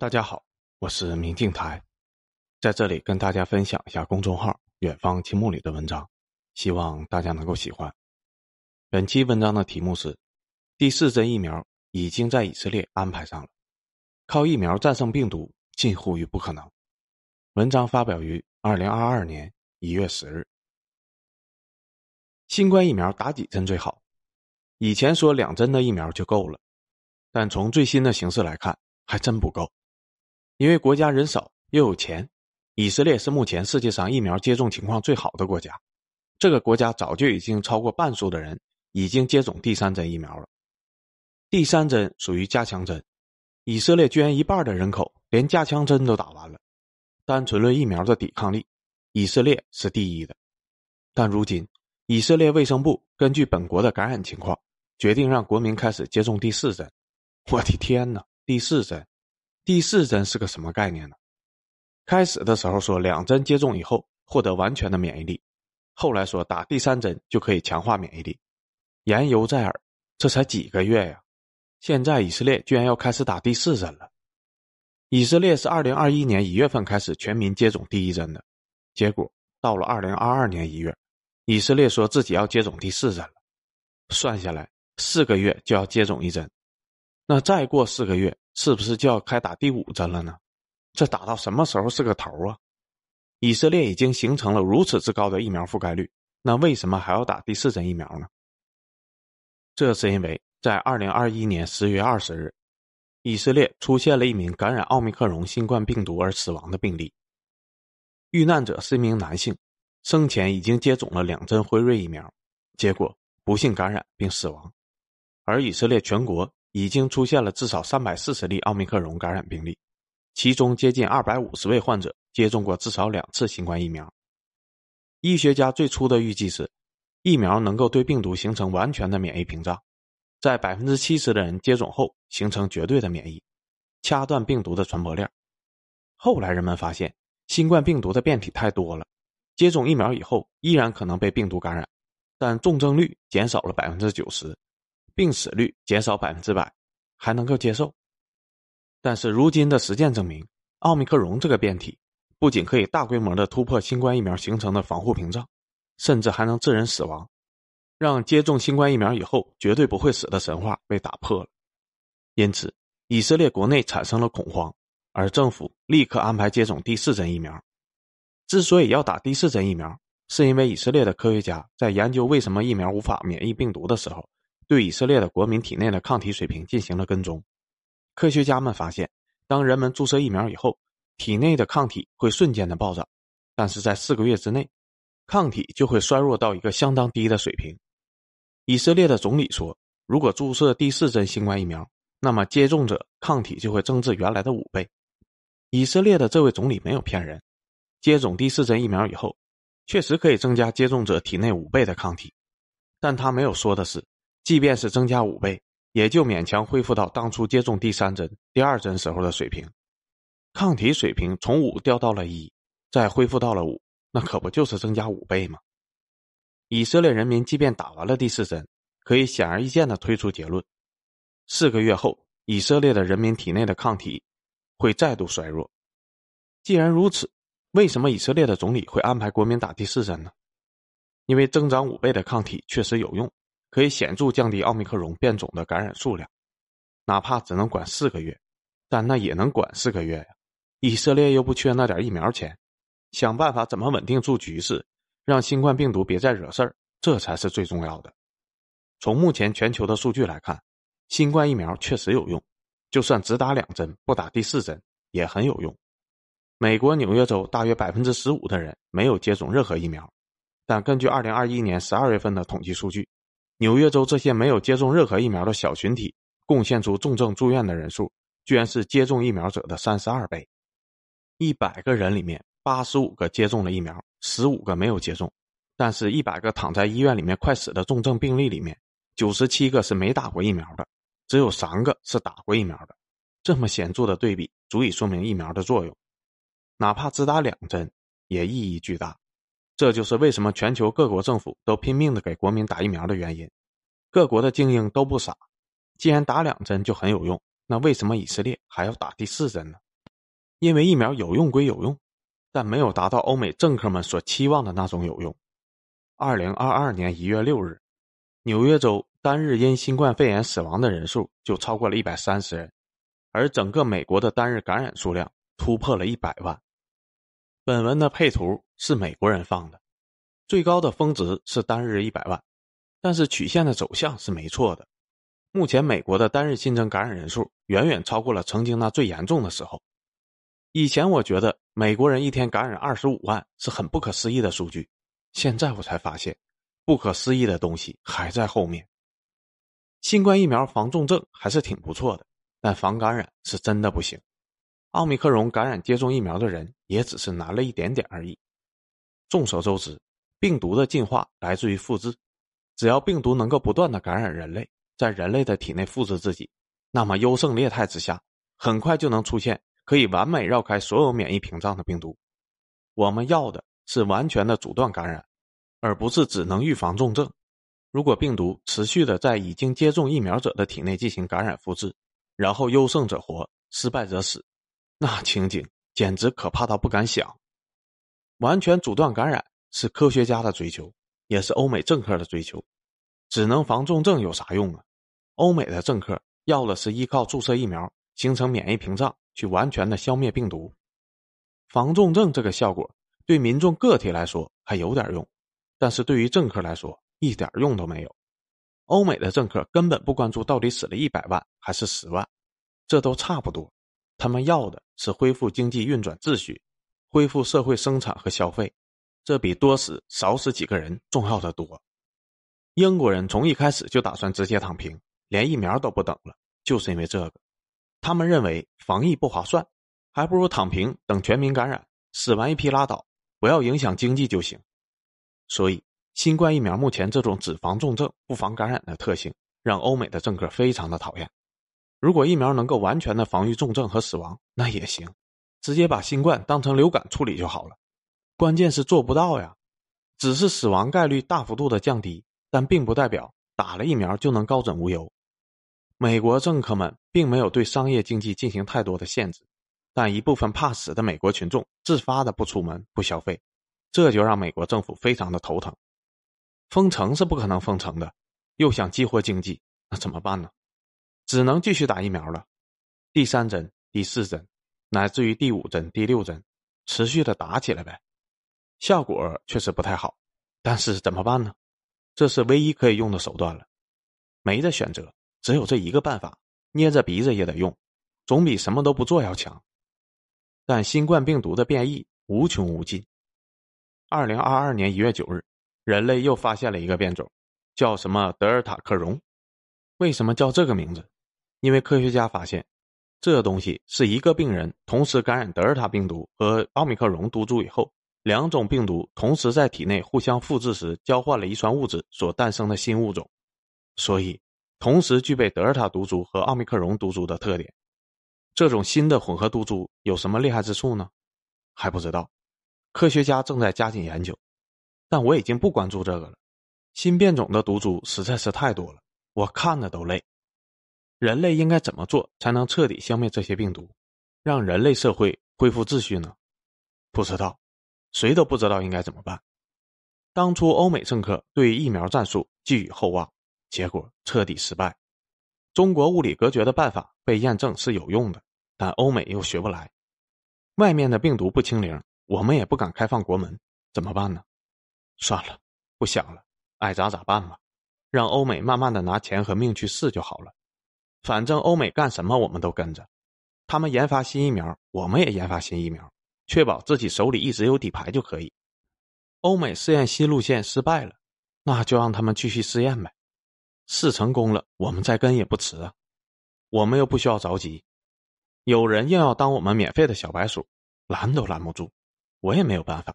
大家好，我是明镜台，在这里跟大家分享一下公众号“远方青木”里的文章，希望大家能够喜欢。本期文章的题目是：第四针疫苗已经在以色列安排上了，靠疫苗战胜病毒近乎于不可能。文章发表于二零二二年一月十日。新冠疫苗打几针最好？以前说两针的疫苗就够了，但从最新的形势来看，还真不够。因为国家人少又有钱，以色列是目前世界上疫苗接种情况最好的国家。这个国家早就已经超过半数的人已经接种第三针疫苗了。第三针属于加强针，以色列居然一半的人口连加强针都打完了。单纯论疫苗的抵抗力，以色列是第一的。但如今，以色列卫生部根据本国的感染情况，决定让国民开始接种第四针。我的天哪，第四针！第四针是个什么概念呢？开始的时候说两针接种以后获得完全的免疫力，后来说打第三针就可以强化免疫力，言犹在耳。这才几个月呀，现在以色列居然要开始打第四针了。以色列是二零二一年一月份开始全民接种第一针的，结果到了二零二二年一月，以色列说自己要接种第四针了，算下来四个月就要接种一针，那再过四个月。是不是就要开打第五针了呢？这打到什么时候是个头啊？以色列已经形成了如此之高的疫苗覆盖率，那为什么还要打第四针疫苗呢？这是因为在二零二一年十月二十日，以色列出现了一名感染奥密克戎新冠病毒而死亡的病例。遇难者是一名男性，生前已经接种了两针辉瑞疫苗，结果不幸感染并死亡，而以色列全国。已经出现了至少三百四十例奥密克戎感染病例，其中接近二百五十位患者接种过至少两次新冠疫苗。医学家最初的预计是，疫苗能够对病毒形成完全的免疫屏障，在百分之七十的人接种后形成绝对的免疫，掐断病毒的传播链。后来人们发现，新冠病毒的变体太多了，接种疫苗以后依然可能被病毒感染，但重症率减少了百分之九十。病死率减少百分之百，还能够接受。但是如今的实践证明，奥密克戎这个变体不仅可以大规模的突破新冠疫苗形成的防护屏障，甚至还能致人死亡，让接种新冠疫苗以后绝对不会死的神话被打破了。因此，以色列国内产生了恐慌，而政府立刻安排接种第四针疫苗。之所以要打第四针疫苗，是因为以色列的科学家在研究为什么疫苗无法免疫病毒的时候。对以色列的国民体内的抗体水平进行了跟踪，科学家们发现，当人们注射疫苗以后，体内的抗体会瞬间的暴涨，但是在四个月之内，抗体就会衰弱到一个相当低的水平。以色列的总理说，如果注射第四针新冠疫苗，那么接种者抗体就会增至原来的五倍。以色列的这位总理没有骗人，接种第四针疫苗以后，确实可以增加接种者体内五倍的抗体，但他没有说的是。即便是增加五倍，也就勉强恢复到当初接种第三针、第二针时候的水平。抗体水平从五掉到了一，再恢复到了五，那可不就是增加五倍吗？以色列人民即便打完了第四针，可以显而易见的推出结论：四个月后，以色列的人民体内的抗体会再度衰弱。既然如此，为什么以色列的总理会安排国民打第四针呢？因为增长五倍的抗体确实有用。可以显著降低奥密克戎变种的感染数量，哪怕只能管四个月，但那也能管四个月呀。以色列又不缺那点疫苗钱，想办法怎么稳定住局势，让新冠病毒别再惹事儿，这才是最重要的。从目前全球的数据来看，新冠疫苗确实有用，就算只打两针不打第四针也很有用。美国纽约州大约百分之十五的人没有接种任何疫苗，但根据二零二一年十二月份的统计数据。纽约州这些没有接种任何疫苗的小群体，贡献出重症住院的人数，居然是接种疫苗者的三十二倍。一百个人里面，八十五个接种了疫苗，十五个没有接种。但是，一百个躺在医院里面快死的重症病例里面，九十七个是没打过疫苗的，只有三个是打过疫苗的。这么显著的对比，足以说明疫苗的作用。哪怕只打两针，也意义巨大。这就是为什么全球各国政府都拼命的给国民打疫苗的原因。各国的精英都不傻，既然打两针就很有用，那为什么以色列还要打第四针呢？因为疫苗有用归有用，但没有达到欧美政客们所期望的那种有用。二零二二年一月六日，纽约州单日因新冠肺炎死亡的人数就超过了一百三十人，而整个美国的单日感染数量突破了一百万。本文的配图是美国人放的，最高的峰值是单日一百万，但是曲线的走向是没错的。目前美国的单日新增感染人数远远超过了曾经那最严重的时候。以前我觉得美国人一天感染二十五万是很不可思议的数据。现在我才发现，不可思议的东西还在后面。新冠疫苗防重症还是挺不错的，但防感染是真的不行。奥密克戎感染接种疫苗的人也只是难了一点点而已。众所周知，病毒的进化来自于复制。只要病毒能够不断的感染人类，在人类的体内复制自己，那么优胜劣汰之下，很快就能出现可以完美绕开所有免疫屏障的病毒。我们要的。是完全的阻断感染，而不是只能预防重症。如果病毒持续的在已经接种疫苗者的体内进行感染复制，然后优胜者活，失败者死，那情景简直可怕到不敢想。完全阻断感染是科学家的追求，也是欧美政客的追求。只能防重症有啥用啊？欧美的政客要的是依靠注射疫苗形成免疫屏障，去完全的消灭病毒。防重症这个效果。对民众个体来说还有点用，但是对于政客来说一点用都没有。欧美的政客根本不关注到底死了一百万还是十万，这都差不多。他们要的是恢复经济运转秩序，恢复社会生产和消费，这比多死少死几个人重要的多。英国人从一开始就打算直接躺平，连疫苗都不等了，就是因为这个。他们认为防疫不划算，还不如躺平等全民感染，死完一批拉倒。不要影响经济就行，所以新冠疫苗目前这种只防重症不防感染的特性，让欧美的政客非常的讨厌。如果疫苗能够完全的防御重症和死亡，那也行，直接把新冠当成流感处理就好了。关键是做不到呀，只是死亡概率大幅度的降低，但并不代表打了疫苗就能高枕无忧。美国政客们并没有对商业经济进行太多的限制。但一部分怕死的美国群众自发的不出门不消费，这就让美国政府非常的头疼。封城是不可能封城的，又想激活经济，那怎么办呢？只能继续打疫苗了。第三针、第四针，乃至于第五针、第六针，持续的打起来呗。效果确实不太好，但是怎么办呢？这是唯一可以用的手段了，没得选择，只有这一个办法，捏着鼻子也得用，总比什么都不做要强。但新冠病毒的变异无穷无尽。二零二二年一月九日，人类又发现了一个变种，叫什么德尔塔克戎。为什么叫这个名字？因为科学家发现，这东西是一个病人同时感染德尔塔病毒和奥密克戎毒株以后，两种病毒同时在体内互相复制时交换了遗传物质所诞生的新物种，所以同时具备德尔塔毒株和奥密克戎毒株的特点。这种新的混合毒株有什么厉害之处呢？还不知道，科学家正在加紧研究。但我已经不关注这个了。新变种的毒株实在是太多了，我看的都累。人类应该怎么做才能彻底消灭这些病毒，让人类社会恢复秩序呢？不知道，谁都不知道应该怎么办。当初欧美政客对疫苗战术寄予厚望，结果彻底失败。中国物理隔绝的办法被验证是有用的。但欧美又学不来，外面的病毒不清零，我们也不敢开放国门，怎么办呢？算了，不想了，爱咋咋办吧，让欧美慢慢的拿钱和命去试就好了。反正欧美干什么我们都跟着，他们研发新疫苗，我们也研发新疫苗，确保自己手里一直有底牌就可以。欧美试验新路线失败了，那就让他们继续试验呗，试成功了，我们再跟也不迟啊。我们又不需要着急。有人硬要当我们免费的小白鼠，拦都拦不住，我也没有办法。